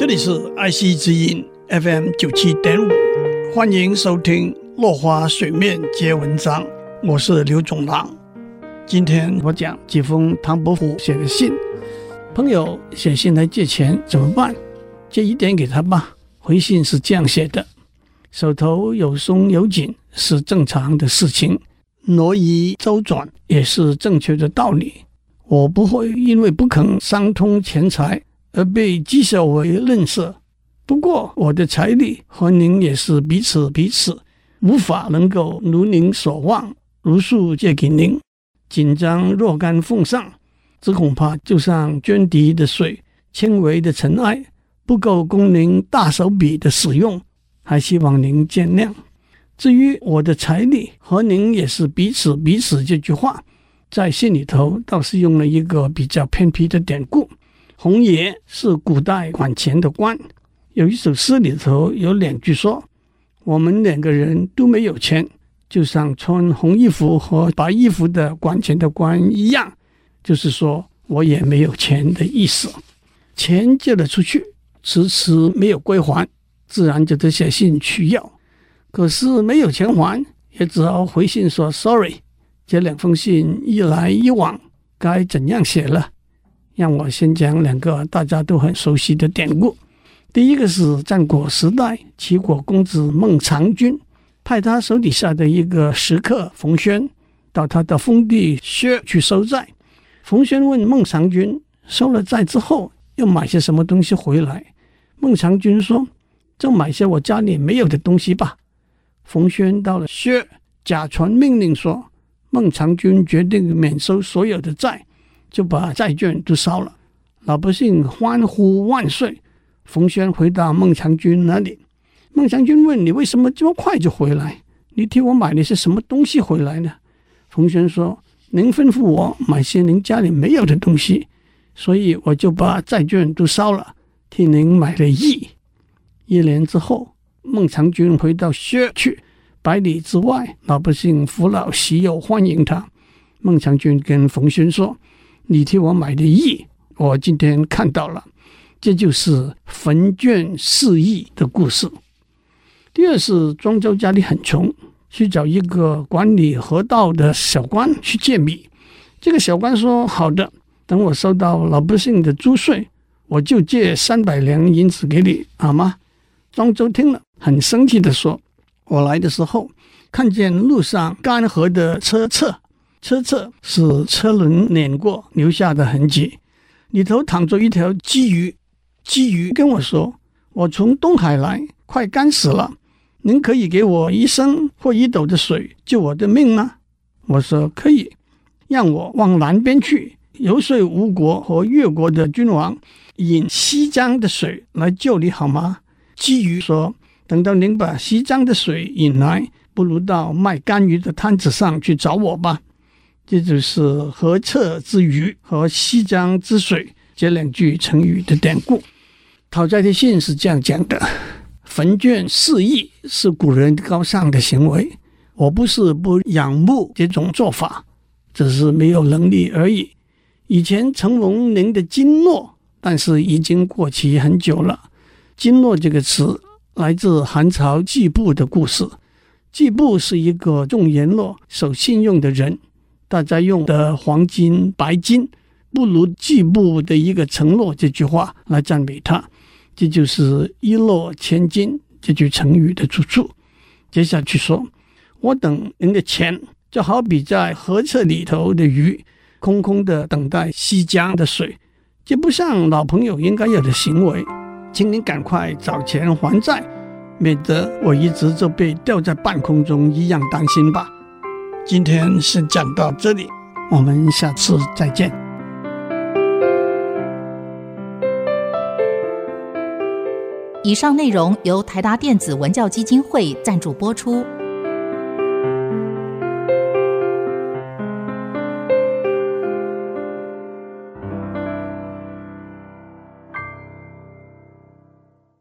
这里是爱惜之音 FM 九七点五，欢迎收听《落花水面皆文章》，我是刘总郎。今天我讲几封唐伯虎写的信。朋友写信来借钱怎么办？借一点给他吧。回信是这样写的：手头有松有紧是正常的事情，挪移周转也是正确的道理。我不会因为不肯商通钱财而被讥笑为吝啬。不过我的财力和您也是彼此彼此，无法能够如您所望，如数借给您。紧张若干奉上，只恐怕就像涓滴的水，轻微的尘埃，不够供您大手笔的使用，还希望您见谅。至于我的财力和您也是彼此彼此这句话。在信里头倒是用了一个比较偏僻的典故。红爷是古代管钱的官，有一首诗里头有两句说：“我们两个人都没有钱，就像穿红衣服和白衣服的管钱的官一样。”就是说我也没有钱的意思。钱借了出去，迟迟没有归还，自然就得写信去要。可是没有钱还，也只好回信说 “sorry”。这两封信一来一往，该怎样写了？让我先讲两个大家都很熟悉的典故。第一个是战国时代，齐国公子孟尝君派他手底下的一个食客冯諼到他的封地薛去收债。冯諼问孟尝君，收了债之后又买些什么东西回来？孟尝君说：“就买些我家里没有的东西吧。”冯諼到了薛，假传命令说。孟尝君决定免收所有的债，就把债券都烧了。老百姓欢呼万岁。冯轩回到孟尝君那里，孟尝君问：“你为什么这么快就回来？你替我买了些什么东西回来呢？”冯轩说：“您吩咐我买些您家里没有的东西，所以我就把债券都烧了，替您买了义。”一年之后，孟尝君回到薛去。百里之外，老百姓扶老携幼欢迎他。孟尝君跟冯轩说：“你替我买的义，我今天看到了，这就是焚卷示义的故事。”第二是庄周家里很穷，去找一个管理河道的小官去借米。这个小官说：“好的，等我收到老百姓的租税，我就借三百两银子给你，好吗？”庄周听了，很生气地说。我来的时候，看见路上干涸的车辙，车侧是车轮碾过留下的痕迹，里头躺着一条鲫鱼。鲫鱼跟我说：“我从东海来，快干死了，您可以给我一升或一斗的水救我的命吗？”我说：“可以，让我往南边去游说吴国和越国的君王，引西江的水来救你好吗？”鲫鱼说。等到您把西江的水引来，不如到卖干鱼的摊子上去找我吧。这就是“河侧之鱼”和“西江之水”这两句成语的典故。讨债的信是这样讲的：“焚卷示义是古人高尚的行为，我不是不仰慕这种做法，只是没有能力而已。以前承蒙您的经络，但是已经过期很久了。经络这个词。”来自汉朝季布的故事。季布是一个重言诺、守信用的人，大家用的黄金、白金不如季布的一个承诺这句话来赞美他。这就是“一诺千金”这句成语的出处。接下去说，我等您的钱，就好比在河侧里头的鱼，空空的等待西江的水，这不像老朋友应该有的行为。请您赶快找钱还债，免得我一直就被吊在半空中一样担心吧。今天先讲到这里，我们下次再见。以上内容由台达电子文教基金会赞助播出。